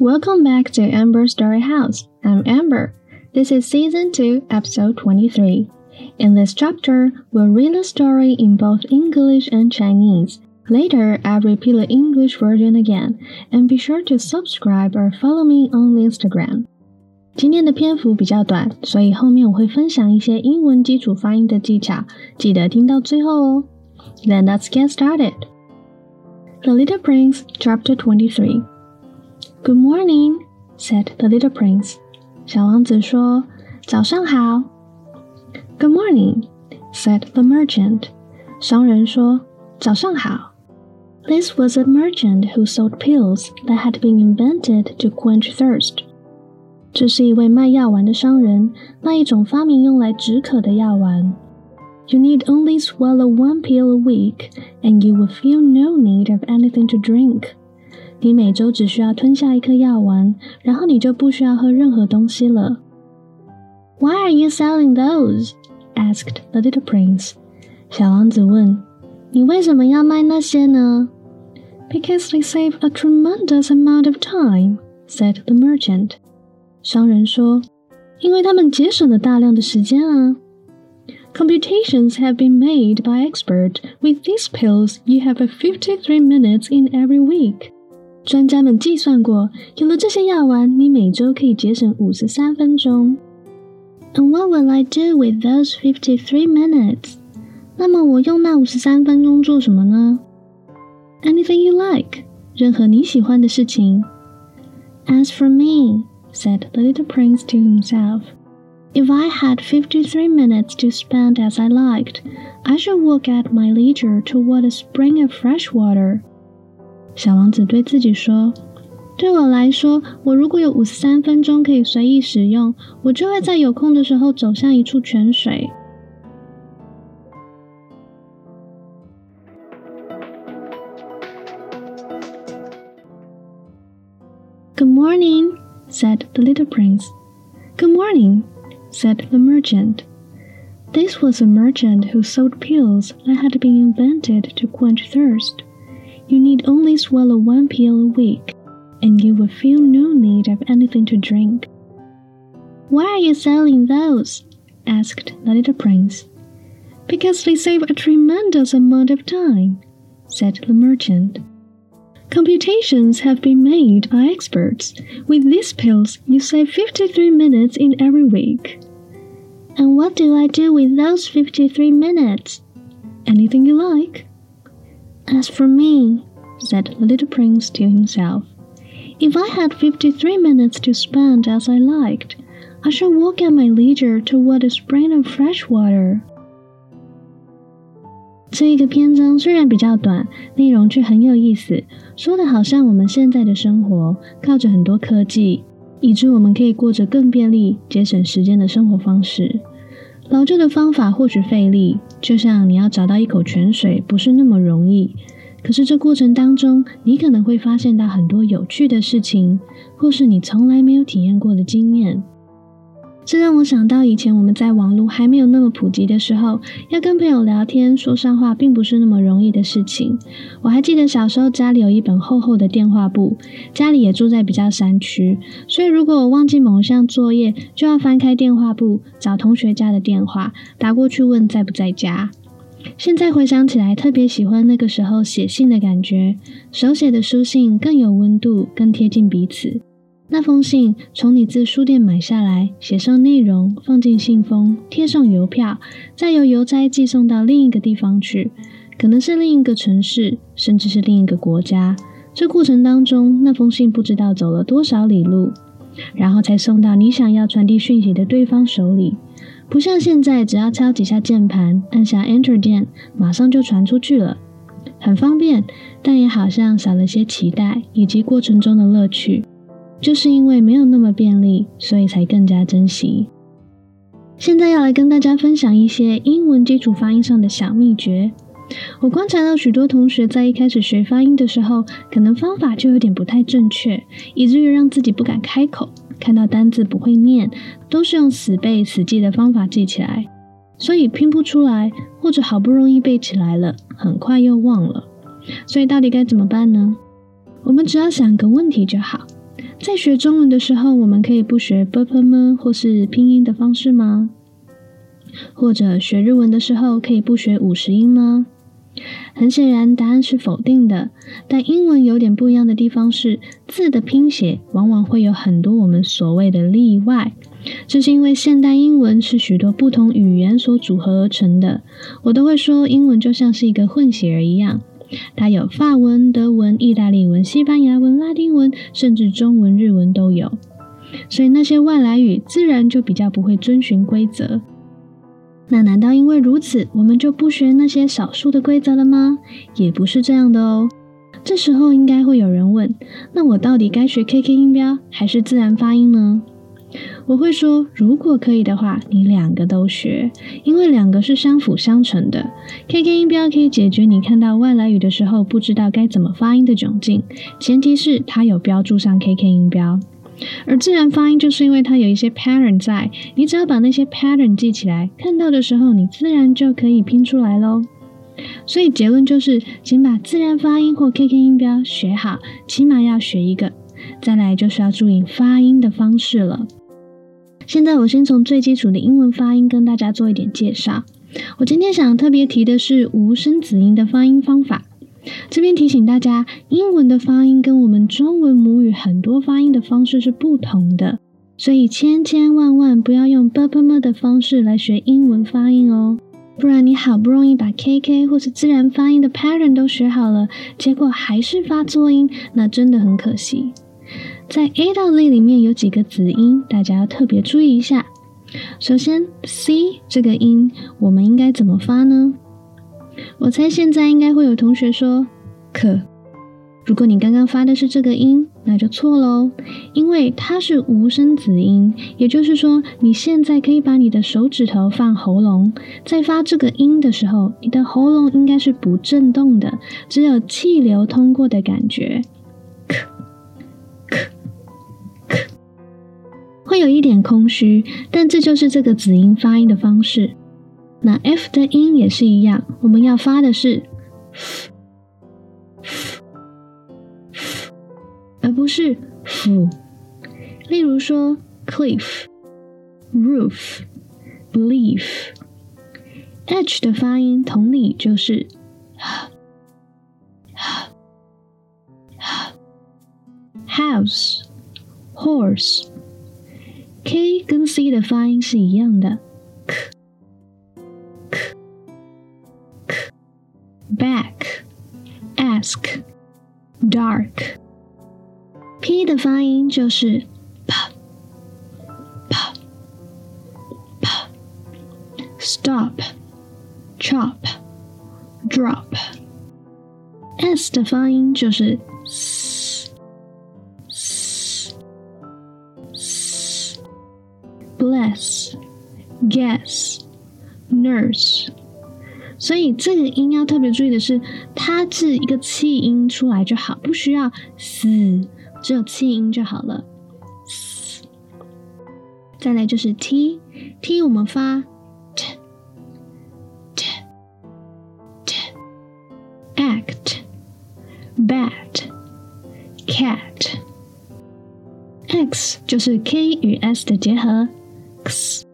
Welcome back to Amber Story House. I'm Amber. This is season 2, episode 23. In this chapter, we'll read the story in both English and Chinese. Later, I'll repeat the English version again, and be sure to subscribe or follow me on Instagram. 今天的篇幅比较短，所以后面我会分享一些英文基础发音的技巧，记得听到最后哦。Then let's get started. The Little Prince, Chapter 23. Good morning, said the little prince. 小王子说：“早上好。” Good morning, said the merchant. 商人说：“早上好。” This was a merchant who sold pills that had been invented to quench thirst. 这是一位卖药丸的商人，卖一种发明用来止渴的药丸。You need only swallow one pill a week, and you will feel no need of anything to drink. 你每周只需要吞下一颗药丸，然后你就不需要喝任何东西了。Why are you selling those? asked the little prince. 小王子问：“你为什么要卖那些呢？” Because they save a tremendous amount of time, said the merchant. 商人说：“因为他们节省了大量的时间啊。” Computations have been made by experts. With these pills, you have a fifty-three minutes in every week. 专家们计算过，有了这些药丸，你每周可以节省五十三分钟。And what will I do with those fifty-three minutes？那么我用那五十三分钟做什么呢？Anything you like，任何你喜欢的事情。As for me，said the little prince to himself，if I had fifty-three minutes to spend as I liked，I should walk at my leisure toward a spring of fresh water。 小王子对自己说：“对我来说，我如果有五十三分钟可以随意使用，我就会在有空的时候走向一处泉水。” Good morning, said the little prince. Good morning, said the merchant. This was a merchant who sold pills that had been invented to quench thirst. You need only swallow one pill a week, and you will feel no need of anything to drink. Why are you selling those? asked the little prince. Because they save a tremendous amount of time, said the merchant. Computations have been made by experts. With these pills, you save 53 minutes in every week. And what do I do with those 53 minutes? Anything you like. As for me, said the little prince to himself, if I had fifty-three minutes to spend as I liked, I should walk at my leisure toward a spring of fresh water. 这一个篇章虽然比较短，内容却很有意思，说的好像我们现在的生活靠着很多科技，以致我们可以过着更便利、节省时间的生活方式。 老旧的方法或许费力，就像你要找到一口泉水不是那么容易。可是这过程当中，你可能会发现到很多有趣的事情，或是你从来没有体验过的经验。这让我想到以前我们在网络还没有那么普及的时候，要跟朋友聊天说上话，并不是那么容易的事情。我还记得小时候家里有一本厚厚的电话簿，家里也住在比较山区，所以如果我忘记某项作业，就要翻开电话簿找同学家的电话，打过去问在不在家。现在回想起来，特别喜欢那个时候写信的感觉，手写的书信更有温度，更贴近彼此。那封信从你自书店买下来，写上内容，放进信封，贴上邮票，再由邮差寄送到另一个地方去，可能是另一个城市，甚至是另一个国家。这过程当中，那封信不知道走了多少里路，然后才送到你想要传递讯息的对方手里。不像现在，只要敲几下键盘，按下 Enter 键，马上就传出去了，很方便，但也好像少了些期待以及过程中的乐趣。就是因为没有那么便利，所以才更加珍惜。现在要来跟大家分享一些英文基础发音上的小秘诀。我观察到许多同学在一开始学发音的时候，可能方法就有点不太正确，以至于让自己不敢开口。看到单字不会念，都是用死背死记的方法记起来，所以拼不出来，或者好不容易背起来了，很快又忘了。所以到底该怎么办呢？我们只要想个问题就好。在学中文的时候我们可以不学 bpm 或是拼音的方式吗？或者学日文的时候可以不学五十音吗？很显然答案是否定的但英文有点不一样的地方是字的拼写往往会有很多我们所谓的例外。这是因为现代英文是许多不同语言所组合而成的我都会说英文就像是一个混血儿一样它有法文、德文、意大利文、西班牙文、拉丁文，甚至中文、日文都有。所以那些外来语自然就比较不会遵循规则。那难道因为如此，我们就不学那些少数的规则了吗？也不是这样的哦。这时候应该会有人问：那我到底该学 KK 音标还是自然发音呢？我会说，如果可以的话，你两个都学，因为两个是相辅相成的。KK 音标可以解决你看到外来语的时候不知道该怎么发音的窘境，前提是它有标注上 KK 音标。而自然发音就是因为它有一些 pattern 在，你只要把那些 pattern 记起来，看到的时候你自然就可以拼出来喽。所以结论就是，请把自然发音或 KK 音标学好，起码要学一个。再来就是要注意发音的方式了。现在我先从最基础的英文发音跟大家做一点介绍。我今天想特别提的是无声子音的发音方法。这边提醒大家，英文的发音跟我们中文母语很多发音的方式是不同的，所以千千万万不要用 b u b b 的方式来学英文发音哦，不然你好不容易把 KK 或是自然发音的 pattern 都学好了，结果还是发错音，那真的很可惜。在 A 到 Z 里面有几个子音，大家要特别注意一下。首先 C 这个音，我们应该怎么发呢？我猜现在应该会有同学说“可”，如果你刚刚发的是这个音，那就错喽，因为它是无声子音，也就是说你现在可以把你的手指头放喉咙，在发这个音的时候，你的喉咙应该是不震动的，只有气流通过的感觉，“会有一点空虚，但这就是这个子音发音的方式。那 F 的音也是一样，我们要发的是 f, f, f 而不是 f。例如说 cliff, roof, belief。H 的发音同理就是 house, horse。K 跟 C 的发音是一样的。back, ask, dark。P 的发音就是 p, p, p, stop, chop, drop。S 的发音就是 s, s, Bless, guess, nurse。所以这个音要特别注意的是，它是一个气音出来就好，不需要嘶，只有气音就好了。再来就是 t，t 我们发 t t t act bat cat x 就是 k 与 s 的结合 x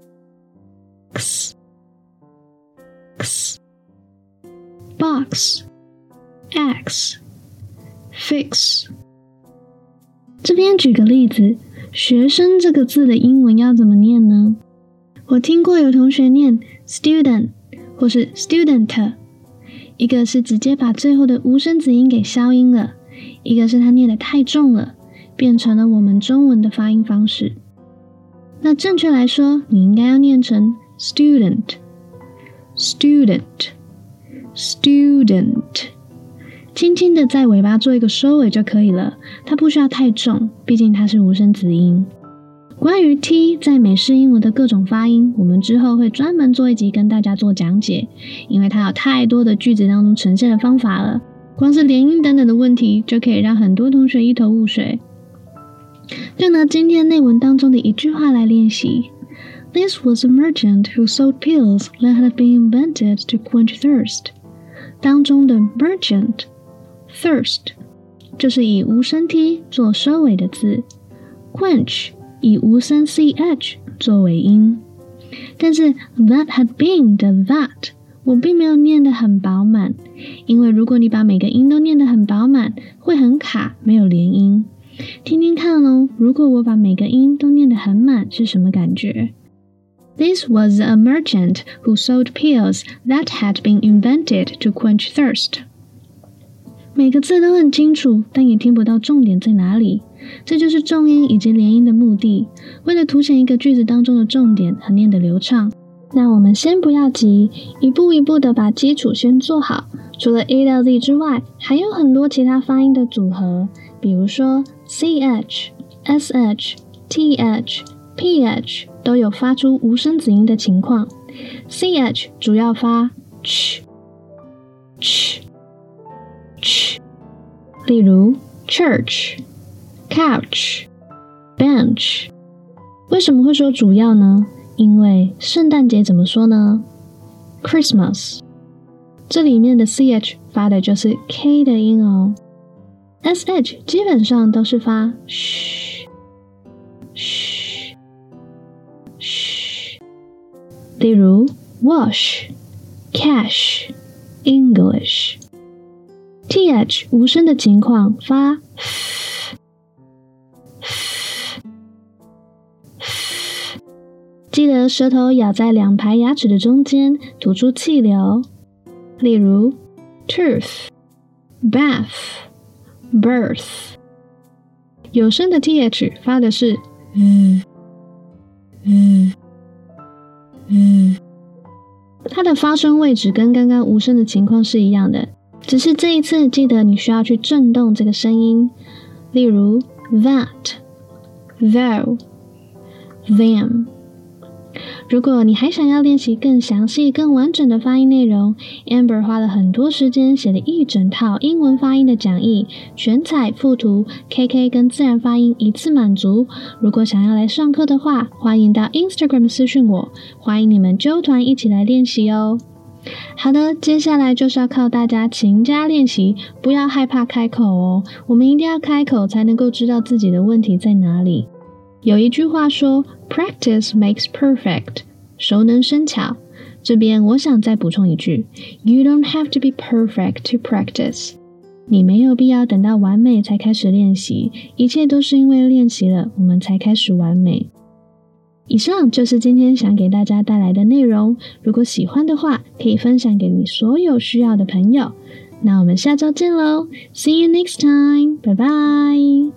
x x box, x fix。这边举个例子，学生这个字的英文要怎么念呢？我听过有同学念 student 或是 student，一个是直接把最后的无声子音给消音了，一个是他念得太重了，变成了我们中文的发音方式。那正确来说，你应该要念成 student，student。Student 轻轻的在尾巴做一个收尾就可以了，它不需要太重，毕竟它是无声子音。关于 T 在美式英文的各种发音，我们之后会专门做一集跟大家做讲解，因为它有太多的句子当中呈现的方法了，光是连音等等的问题就可以让很多同学一头雾水。就拿今天内文当中的一句话来练习：This was a merchant who sold pills that had been invented to quench thirst. 当中的 merchant thirst 就是以无声 t 做收尾的字 quench 以无声 ch 作为音，但是 that had been 的 that 我并没有念得很饱满，因为如果你把每个音都念得很饱满，会很卡，没有连音。听听看哦，如果我把每个音都念得很满，是什么感觉？This was a merchant who sold pills that had been invented to quench thirst. 每个字都很清楚，但也听不到重点在哪里。这就是重音以及连音的目的。为了凸显一个句子当中的重点和念得流畅，那我们先不要急，一步一步的把基础先做好。除了 A 到 Z 之外，还有很多其他发音的组合，比如说 ch、sh、th、ph 都有发出无声子音的情况。ch 主要发 ch、ch、ch，例如 church、couch、bench。为什么会说主要呢？因为圣诞节怎么说呢？Christmas。这里面的 ch 发的就是 k 的音哦，sh 基本上都是发嘘嘘嘘。例如 wash、cash、English，th 无声的情况发记得舌头咬在两排牙齿的中间，吐出气流。例如，tooth、bath、birth，有声的 th 发的是嗯嗯嗯，它的发声位置跟刚刚无声的情况是一样的，只是这一次记得你需要去震动这个声音。例如，that、though、them。如果你还想要练习更详细、更完整的发音内容，Amber 花了很多时间写了一整套英文发音的讲义，全彩附图，KK 跟自然发音一次满足。如果想要来上课的话，欢迎到 Instagram 私讯我，欢迎你们揪团一起来练习哦。好的，接下来就是要靠大家勤加练习，不要害怕开口哦，我们一定要开口才能够知道自己的问题在哪里。有一句话说，Practice makes perfect，熟能生巧。这边我想再补充一句，You don't have to be perfect to practice。你没有必要等到完美才开始练习，一切都是因为练习了，我们才开始完美。以上就是今天想给大家带来的内容。如果喜欢的话，可以分享给你所有需要的朋友。那我们下周见喽，See you next time，拜拜。